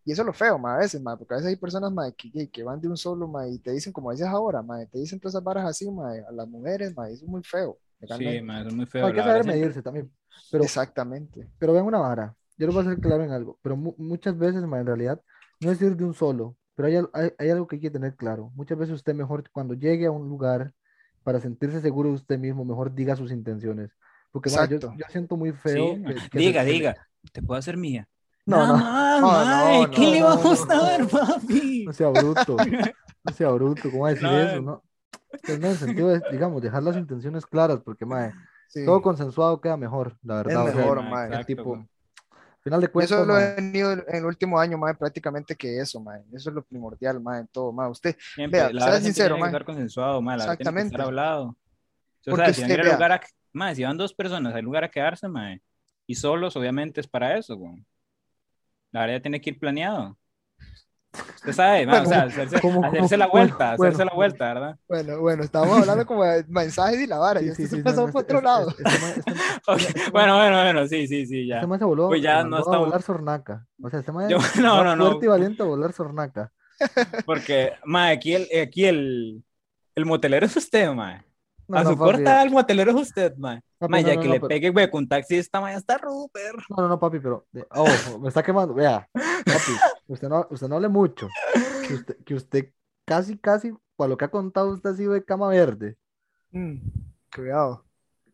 y eso es lo feo, mae, a veces, mae, porque a veces hay personas, mae, que, que van de un solo, mae, y te dicen, como dices ahora, mae, te dicen todas esas varas así, mae, a las mujeres, mae, eso es muy feo, Sí, eso es muy feo. Hay que saber medirse también. Pero, Exactamente. pero vean una vara. Yo les voy a hacer claro en algo. Pero mu- muchas veces, mae, en realidad, no es ir de un solo. Pero hay, hay, hay algo que hay que tener claro. Muchas veces usted mejor, cuando llegue a un lugar, para sentirse seguro de usted mismo, mejor diga sus intenciones. Porque mae, yo, Exacto. yo siento muy feo. Sí, que- que diga, se- diga, ¿te puedo hacer mía? No, no. más, No, mae, no, ¿qué no, le no, vamos no, a no. dar, papi? No sea bruto. No sea bruto. ¿Cómo va a decir No, eso? No. Pues no, en el sentido de, digamos, dejar las intenciones claras, porque, mae, Sí. todo consensuado queda mejor, la verdad. o sea, mejor, mae, mae. el exacto, tipo, final de cuentas, Eso lo mae, he tenido en el último año, mae, prácticamente que eso, mae. Eso es lo primordial, mae, en todo, mae. Usted, Siempre, Vea, la sea sincero, tiene que mae. estar consensuado, ma, la verdad tiene que Exactamente. estar hablado. O sea, Porque si van a usted, vea. lugar a, ma, si van dos personas al lugar a quedarse, ma, y solos, obviamente es para eso, güey. La verdad ya tiene que ir planeado. Usted sabe, ma, o Bueno, sea, hacerse, ¿cómo- hacerse cómo- la vuelta, bueno, hacerse la vuelta, ¿verdad? bueno, bueno, estábamos hablando como de mensajes y la vara, y sí, sí, pasó no, no, por otro este- lado. este este- este Bueno, bueno, bueno, sí, sí, sí, ya. Este mae se voló, Pues ya se no mandó a volar sornaca. O sea, este mae Yo- no, no, no. fuerte y valiente a volar sornaca. Porque, ma, aquí el, aquí el, el motelero es usted, ma. No, a no, su corta el motelero es usted, ma. papi, Ma, no, ya no, que no, le pero- pegue, güey, con taxista, ma, ya está Rupert. No, no, no, papi, pero. Oh, me está quemando. Vea, papi, usted no, usted no hable mucho. Que usted, que usted casi, casi, para lo que ha contado, usted ha sido de cama verde Mm, cuidado.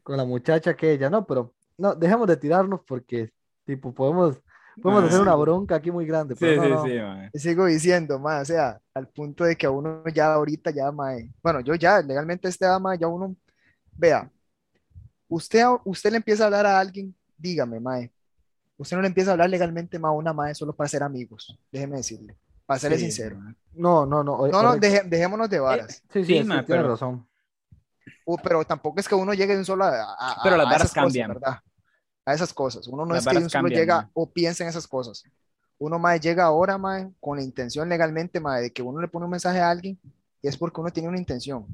con la muchacha que ella. No, pero no, dejemos de tirarnos porque, tipo, podemos, podemos Ah, hacer sí. una bronca aquí muy grande. Sí, Pero no, sí, no. sí, ma. Y sigo diciendo, mae, o sea, al punto de que a uno ya ahorita ya, mae, bueno, yo ya, legalmente este ama, ya uno, vea, usted, usted le empieza a hablar a alguien, dígame, mae, usted no le empieza a hablar legalmente más a una mae solo para ser amigos, déjeme decirle, para serle Sí, sincero. No, no, no. No, no, deje- dejémonos de varas, Sí, sí, Sí, sí, ma, tiene pero- razón. Uh, pero tampoco es que uno llegue de un solo a, a- Pero las a varas esas cosas, cambian. ¿verdad? A esas cosas, uno no Las es que de varas un solo cambian, llega o piensa en esas cosas. Uno más llega ahora, mae, con la intención legalmente, mae, de que uno le pone un mensaje a alguien y es porque uno tiene una intención.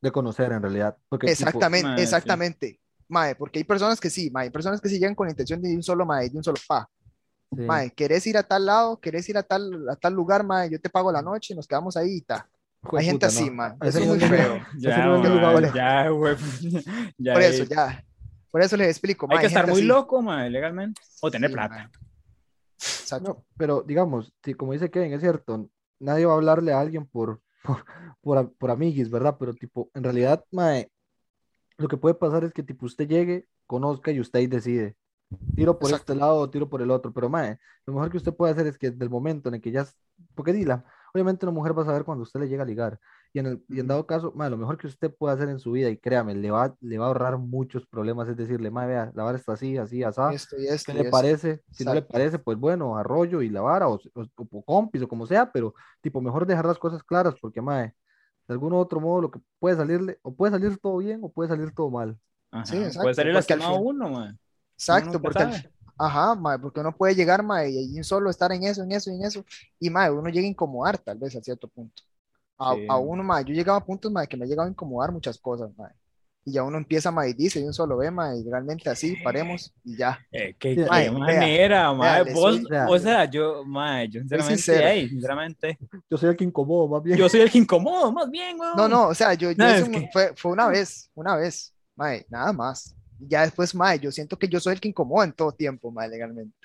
De conocer en realidad. Porque, tipo, Exactamente, sí. exactamente. Mae, porque hay personas que sí, mae, hay personas que sí llegan con la intención de un solo, mae, de un solo pa. sí. Mae, ¿querés ir a tal lado? ¿Querés ir a tal, a tal lugar, mae? Yo te pago la noche y nos quedamos ahí y ta. Hay gente puta, así, no. mae. Ese Eso es muy no- feo. Ya, ya. Ya, Por eso, ya. Por eso les explico, Hay mae, que estar muy así. loco, ma, legalmente. O tener Sí, plata. Exacto. No, pero digamos, sí, como dice Kevin, es cierto, nadie va a hablarle a alguien por, por, por, por amiguis, ¿verdad? Pero tipo, en realidad, mae, lo que puede pasar es que tipo usted llegue, conozca y usted ahí decide. Tiro por Exacto. este lado o tiro por el otro, pero mae, lo mejor que usted puede hacer es que desde el momento en el que ya, porque dila, obviamente una mujer va a saber cuando usted le llega a ligar, y en, el, y en dado caso, mae, lo mejor que usted puede hacer en su vida, y créame, le va, le va a ahorrar muchos problemas, es decirle, mae, vea, la vara está así, así, así, Esto y esto ¿Qué y le parece? Si no le parece, pues bueno, arroyo y la vara, o, o, o compis, o como sea, pero tipo, mejor dejar las cosas claras, porque, mae, de algún otro modo lo que puede salirle, o puede salir todo bien, o puede salir todo mal. Ajá, Sí, exacto, Puede salir lastimado uno, ma. Exacto, nunca porque al-. Ajá, mae, porque uno puede llegar, mae, y solo estar en eso, en eso, en eso, y mae, uno llega a incomodar tal vez a cierto punto. A, Sí. a uno, mae, yo llegaba a puntos, mae, que me ha llegado a incomodar muchas cosas, mae. Y ya uno empieza, mae, y dice, y un solo ve, mae, y realmente así, paremos, y ya. Eh, qué, Sí, qué manera, ma. vea, le Vos, soy- o sea, yo, ma, yo sinceramente, sinceramente, Yo soy el que incomodo, más bien. yo soy el que incomodo, más bien, weón. No, no, o sea, yo, yo No, es que- fue, fue una vez, una vez, mae, nada más. Y Ya después, mae, yo siento que yo soy el que incomoda en todo tiempo, mae, legalmente.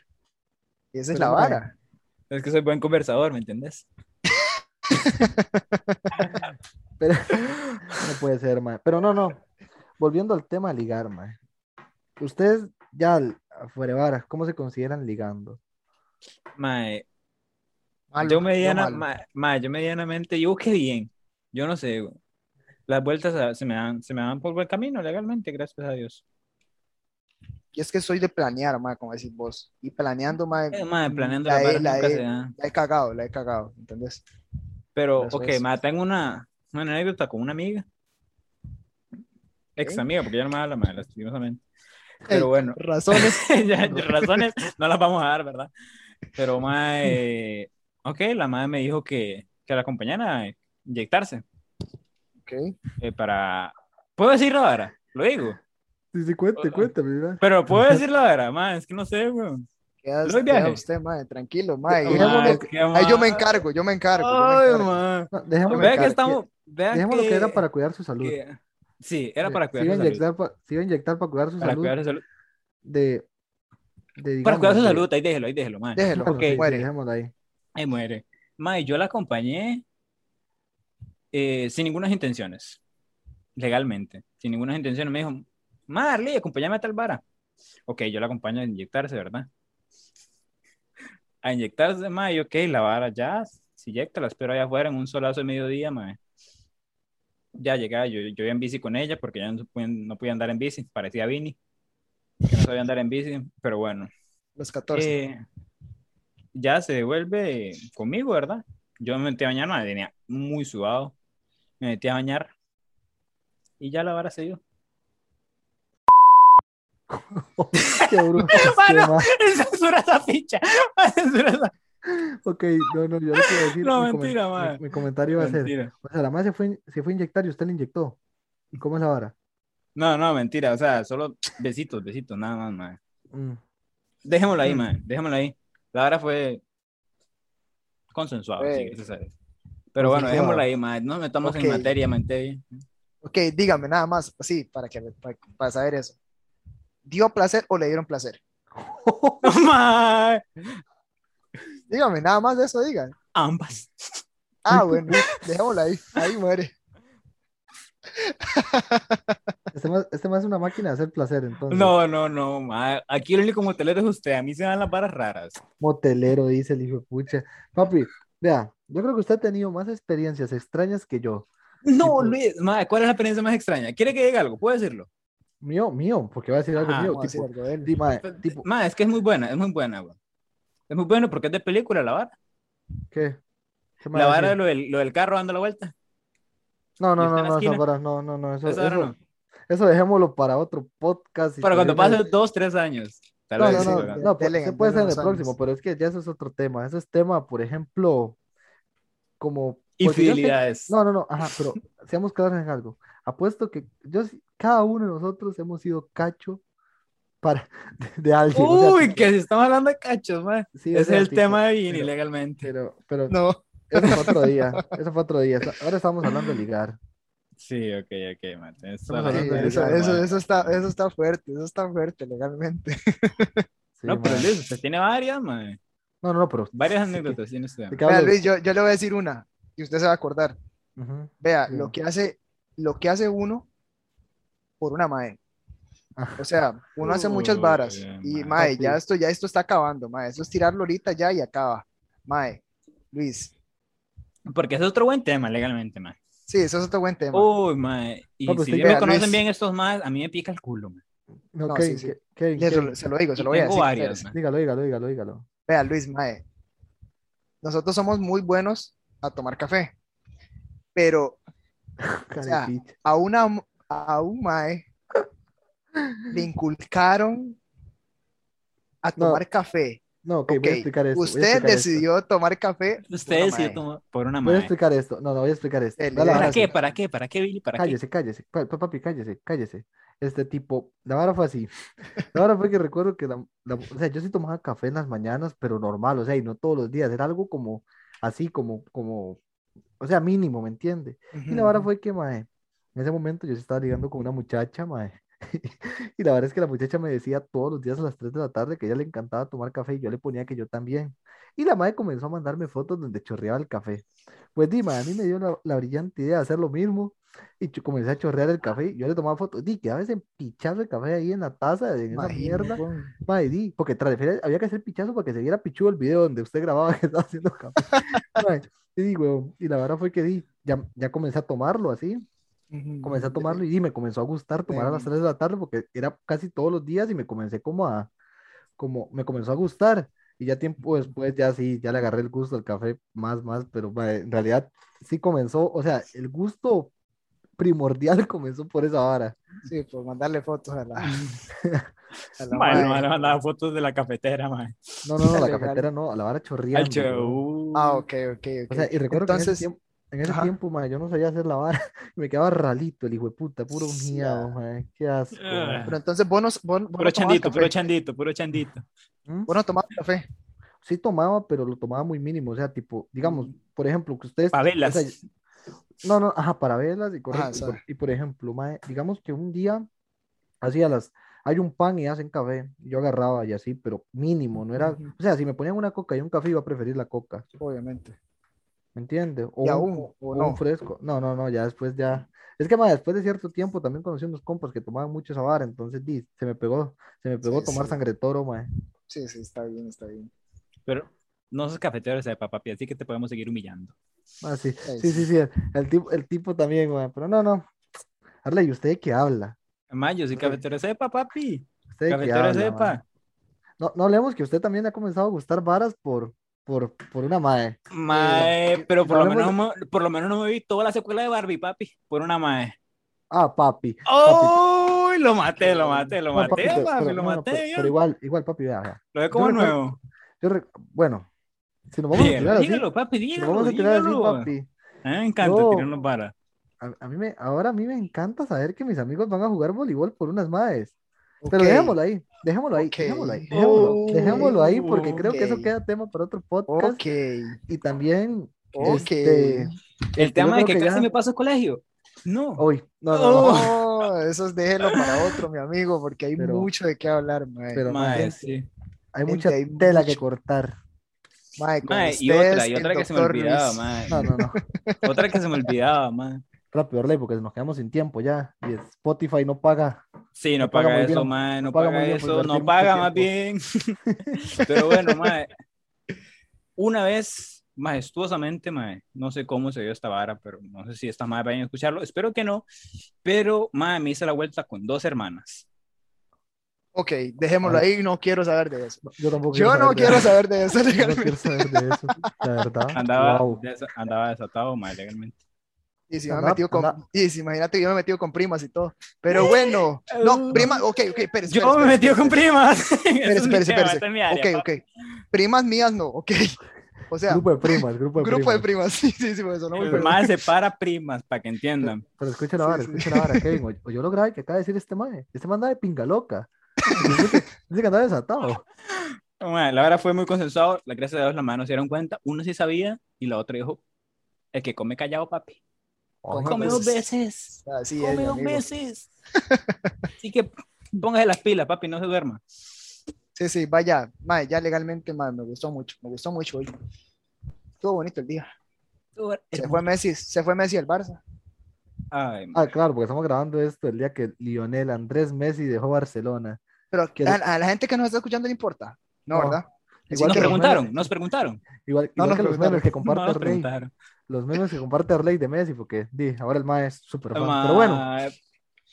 Y esa es Pero, la mae, vara. Es que soy buen conversador, ¿me entendés? Pero, no puede ser, mae. Pero no, no. Volviendo al tema ligar, mae. Ustedes ya vara, ¿cómo se consideran ligando? Mae, Malo, yo mediana, ma, ma, yo medianamente, yo qué bien, yo no sé, güey. Las vueltas a- se me dan, se me dan por buen camino legalmente, gracias a Dios. Y es que soy de planear, mae, como decís vos. Y planeando, mae, Eh, ma, planeando la las he- la he- la he cagado, la he cagado, ¿entendés? Pero, Eso ok, tengo una, una anécdota con una amiga. Ex amiga, porque ya no me habla, ma, lastimosamente. Pero Ey, bueno, Razones. ya, razones no las vamos a dar, ¿verdad? Pero, ma, eh, ok, la madre me dijo que, que la acompañara a inyectarse Ok. eh, para... ¿Puedo decirlo ahora? Lo digo. Sí, sí, cuente, cuente, mira. Pero puedo decirlo ahora, ma, es que no sé, weón. Queda, Lo del queda viaje. usted, mae, tranquilo, mae. Dejémoslo- qué ahí yo me encargo, yo me encargo. yo me Ay, encargo. ma. No, dejémoslo, Vea que estamos... Vea dejémoslo que era que- para cuidar su salud. que- Sí, era para cuidar a su salud. pa- se iba a inyectar para cuidar su Para salud cuidar su salud. de, de Para digamos, cuidar su salud, ahí déjelo, ahí déjelo, ma. Déjelo, Bueno, Ok. sí, sí, muere. dejémoslo ahí. Ahí muere. Ma, y yo la acompañé eh, sin ninguna intenciones. Legalmente. Sin ninguna intenciones. Me dijo, Marley, acompáñame a tal vara. Ok, yo la acompaño a inyectarse, ¿verdad? A inyectarse, ma, y ok, la vara ya, se inyecta, la espero allá afuera en un solazo de mediodía, ma. Ya llegaba, yo, yo iba en bici con ella porque ya no, no podía andar en bici, parecía Vini, que no sabía andar en bici, pero bueno. Los 14. eh, ya se devuelve conmigo, ¿verdad? Yo me metí a bañar, venía muy sudado. Me metí a bañar y ya la vara se dio. Qué bruto Mano. Censura esa ficha. Censura esa- Ok, no, no, yo le quiero decir. No, mi mentira, mi- ma. Mi, comentario va a ser: Mentira. o sea, la madre se fue, se fue a inyectar y usted le inyectó. ¿Y cómo es la vara? No, no, mentira. O sea, solo besitos, besitos, nada más, madre. Mm. Dejémoslo ahí, Mm. man. Dejémoslo ahí. La vara fue consensuado, sí. Pero bueno, dejémoslo ahí, man. No metamos en materia, mente. Ok, dígame nada más, así, para, que, para, para saber eso. ¿Dio placer o le dieron placer? Dígame, nada más de eso, diga. Ambas. Ah, bueno, dejémoslo ahí, ahí muere. Este más, este más es una máquina de hacer placer, entonces. No, no, no, man. Aquí el único motelero es usted. A mí se dan las varas raras. Motelero, dice el hijo de pucha. Papi, vea, yo creo que usted ha tenido más experiencias extrañas que yo. No, Luis, man, ¿cuál es la experiencia más extraña? ¿Quiere que diga algo? ¿Puede decirlo? Mío, mío, porque va a decir algo Ajá, mío. Tipo, decir algo de mae, tipo, Man, es que es muy buena, es muy buena, güey. Es muy bueno porque es de película la vara. ¿qué? ¿Qué La vara de lo del, lo del carro dando la vuelta. No, no, no, no, esa vara, no, no, no, eso, eso, no. eso dejémoslo para otro podcast. Pero cuando historias. pase dos, tres años. Tal No, vez no, sí, no, ¿verdad? no, pues, puede ser en el próximo, pero es que ya eso es otro tema. Ese es tema, por ejemplo, como... sé- Infidelidades. No, no, no, ajá, pero seamos claros en algo. Apuesto que yo, sí- cada uno de nosotros hemos sido cacho para de, de alguien. o sea, Uy, que si estamos hablando de cachos, man. sí, es el tipo, tema de Vini, pero- legalmente. Pero, pero No, eso fue otro día, eso fue otro día. Ahora estamos hablando de ligar. Sí, ok, ok, man. Eso, ligar, eso, man. eso está, eso está fuerte, eso está fuerte legalmente. Sí, No, pero man. Luis, usted tiene varias, man. No, no, no, pero... Varias sí que- anécdotas tiene usted. Vea, Luis, yo, yo le voy a decir una y usted se va a acordar. Ujú. Vea, Sí. lo que hace, lo que hace uno por una mae. O sea, uno hace muchas varas y mae. mae, ya esto, ya esto está acabando, mae. Eso es tirarlo ahorita ya y acaba. Mae, Luis, Porque ese es otro buen tema, legalmente, man. sí, eso es otro buen tema. Uy, man. Y No, pues si bien me conocen Luis. bien estos más, a mí me pica el culo, man. No, No, Kevin, sí, sí. Kevin, Kevin, se lo digo, se lo voy a decir. varias, dígalo, dígalo, dígalo, dígalo. Vea, Luis, mae. Nosotros somos muy buenos a tomar café, pero de sea, a una a un mae le inculcaron a No, tomar café. No, ok, voy a explicar esto. Usted explicar esto. decidió tomar café. Usted decidió tomar por una Voy a madre. explicar esto. No, no, voy a explicar esto. Dele. ¿Para qué? ¿Para qué? ¿Para qué, Billy? ¿Para qué? Cállese, cállese. Pa- pa- Papi, cállese, cállese. Este tipo, la vara fue así. La vara fue que recuerdo que, la, la- o sea, yo sí tomaba café en las mañanas, pero normal, o sea, y no todos los días. Era algo como, así, como, como, o sea, mínimo, ¿me entiende? Y la vara fue que, mae, en ese momento yo estaba ligando con una muchacha, mae. Y la verdad es que la muchacha me decía todos los días a las 3 de la tarde que a ella le encantaba tomar café y yo le ponía que yo también. Y la madre comenzó a mandarme fotos donde chorreaba el café. Pues di, mae, a mí me dio la, la brillante idea de hacer lo mismo y yo comencé a chorrear el café. y Yo le tomaba fotos, di, quedaba ese pichazo de café ahí en la taza, en esa Imagínate, mierda. weón. Mae, di, porque tras había que hacer pichazo para que se viera pichudo el video donde usted grababa que estaba haciendo café. Mae, y di, weón, y la verdad fue que di, ya, ya comencé a tomarlo así. Comencé a tomarlo y me comenzó a gustar tomar a las Em. 3 de la tarde porque era casi todos los días y me comencé como a, como, me comenzó a gustar y ya tiempo después ya sí, ya le agarré el gusto al café más, más, pero en realidad sí comenzó, o sea, el gusto primordial comenzó por esa vara. Sí, por mandarle fotos a la. a la Bueno, mae. le mandaba fotos de la cafetera, man. No, no, no, la cafetera no, a la vara Al weón. show. Ah, ok, ok, ok. O sea, y recuerdo que en ese Entonces, tiempo, en ese ajá. tiempo, ma, yo no sabía hacer la vara, me quedaba ralito el hijo de puta, puro Sí, miado, ah. ma, qué asco. Ah. pero entonces vos no, vos, vos Puro chandito, café. puro chandito, puro chandito. ¿Mm? Vos no tomabas café. sí tomaba, pero lo tomaba muy mínimo, o sea, tipo, digamos, Mm. por ejemplo, que ustedes, Pa' velas. o sea, no, no, ajá, para velas y correcto, y, por, y por ejemplo, mae, digamos que un día hacía las, hay un pan y hacen café, yo agarraba y así, pero mínimo, no era, o sea, si me ponían una coca y un café, iba a preferir la coca, Obviamente. ¿Me entiendes? O ¿Y un, o un fresco, no, no, no, ya después ya, es que mae, después de cierto tiempo también conocí unos compas que tomaban mucho esa vara, entonces di, se me pegó, se me pegó Sí, tomar sí. sangre de toro, mae. Sí, sí, está bien, está bien. Pero no sos cafetero de papi, así que te podemos seguir humillando. Ah, sí, sí, sí, sí, el, el tipo, el tipo también, mae, pero no, no, Arley, ¿usted de qué habla? Además, yo soy Ok. cafetero de cepa, papi. ¿Usted Cafetero habla, mae? no, no hablemos que usted también ha comenzado a gustar varas por, por, por una mae. Mae, pero por no lo, menos, hablemos no me- por lo menos no me vi toda la secuela de Barbie, papi, por una mae. Ah, papi. ¡Oh! Lo maté, lo maté, lo No, maté, papi, pero- papi, pero- lo no, maté. pero- yo. pero igual, igual, papi, vea, vea. Lo ve como yo nuevo. Yo rec- bueno, si nos vamos a Dígalo, tirar así, dígalo, papi, si dígalo, vamos a tirar así, papi. A mí me encanta Yo- tirarnos para. A, a mí me, ahora a mí me encanta saber que mis amigos van a jugar voleibol por unas Pero dejémoslo ahí, dejémoslo ahí, dejémoslo ahí, dejémoslo, Oh, dejémoslo ahí porque creo que eso queda tema para otro podcast y también este, El este, tema de que que casi ya- me paso el colegio. No. Hoy, no, no, Oh. No, esos déjenlo para otro, mi amigo, porque hay Pero- mucho de qué hablar, mae. pero Mae, gente, sí. hay gente, mucha hay tela que cortar. Mae, y otra, y el otra que se me olvidaba, Luis. mae. No, no, no. Otra que se me olvidaba, mae. Rápido, Orley, porque nos quedamos sin tiempo ya y Spotify no paga. Sí, no, No paga paga, eso, mae, no no paga paga, por eso, no paga más bien. Pero bueno, mae, una vez, majestuosamente, mae, no sé cómo se dio esta vara, pero no sé si estas madres vayan a escucharlo, espero que no, pero, mae, me hice la vuelta con dos hermanas. Ok, dejémoslo ahí, no quiero saber de eso. Yo tampoco Yo no saber quiero saber de eso Yo no legalmente. quiero saber de eso, la verdad. Andaba, Wow. andaba desatado, mae, legalmente. Y si me he metido con, y si imagínate yo me he metido con primas y todo. Pero bueno, no, primas, ok, ok, espérese. Yo me metí con primas. Espérese, espérese, espérese. Ok, ok. Primas mías no, ok. O sea, Grupo de primas, grupo de grupo de primas. primas. Sí, sí, sí, pues, eso no muy El mae separa primas, para que entiendan. Pero escucha la Sí, vara, sí. escucha la vara, Kevin. O, o yo lo grabé que acaba de decir este mae. Este mae anda de pinga loca. Dice que, dice que anda desatado. No, mae, la verdad fue muy consensuado. La gracias a Dios las manos se dieron cuenta. Uno sí sabía y la otra dijo: El que come callado, papi. Come Come dos dos veces. Así es, Come dos amigo. veces. Así que póngase las pilas, papi, no se duerma. Sí, sí, vaya, mae, ya legalmente, mae, me gustó mucho, me gustó mucho hoy. Estuvo bonito el día. Se fue Messi, se fue Messi al Barça. Ay, Ah, claro, porque estamos grabando esto el día que Lionel Andrés Messi dejó Barcelona. Pero ¿Quiere- a, a la gente que nos está escuchando le importa. No, No. ¿verdad? Nos Igual que los preguntaron, memes- nos preguntaron. Igual, No igual nos que los memes que No comparte nos Arley. preguntaron. Los memes que comparte Arley de Messi, porque di, ahora el mae es súper fan. Ma- Pero bueno,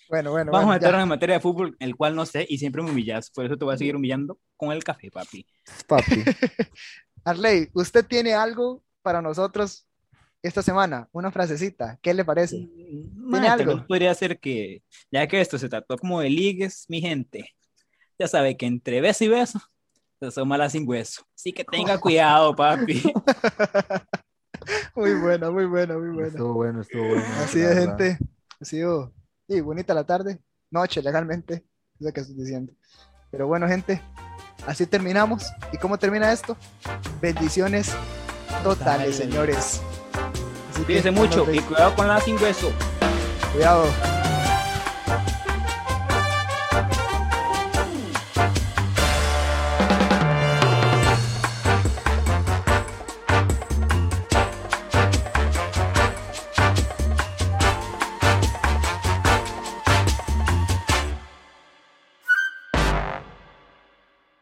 Bueno, bueno, Vamos a bueno, ya. meternos en materia de fútbol, el cual no sé y siempre me humillas. Por eso te voy a seguir humillando con el café, papi. papi. Arley, ¿usted tiene algo para nosotros esta semana? Una frasecita, ¿qué le parece? Ma, tal algo? podría ser que, ya que esto se trató como de ligues, mi gente, ya sabe que entre beso y beso se asoma la sin hueso. Así que tenga cuidado, papi. Muy buena, muy buena, muy buena. Estuvo bueno, estuvo bueno. Así de gente. Ha sido sí, bonita la tarde, noche legalmente, es lo que estoy diciendo. Pero bueno, gente, así terminamos. ¿Y cómo termina esto? Bendiciones totales, Totales. señores. Así que Cuídense mucho y cuidado con la sin hueso. Cuidado.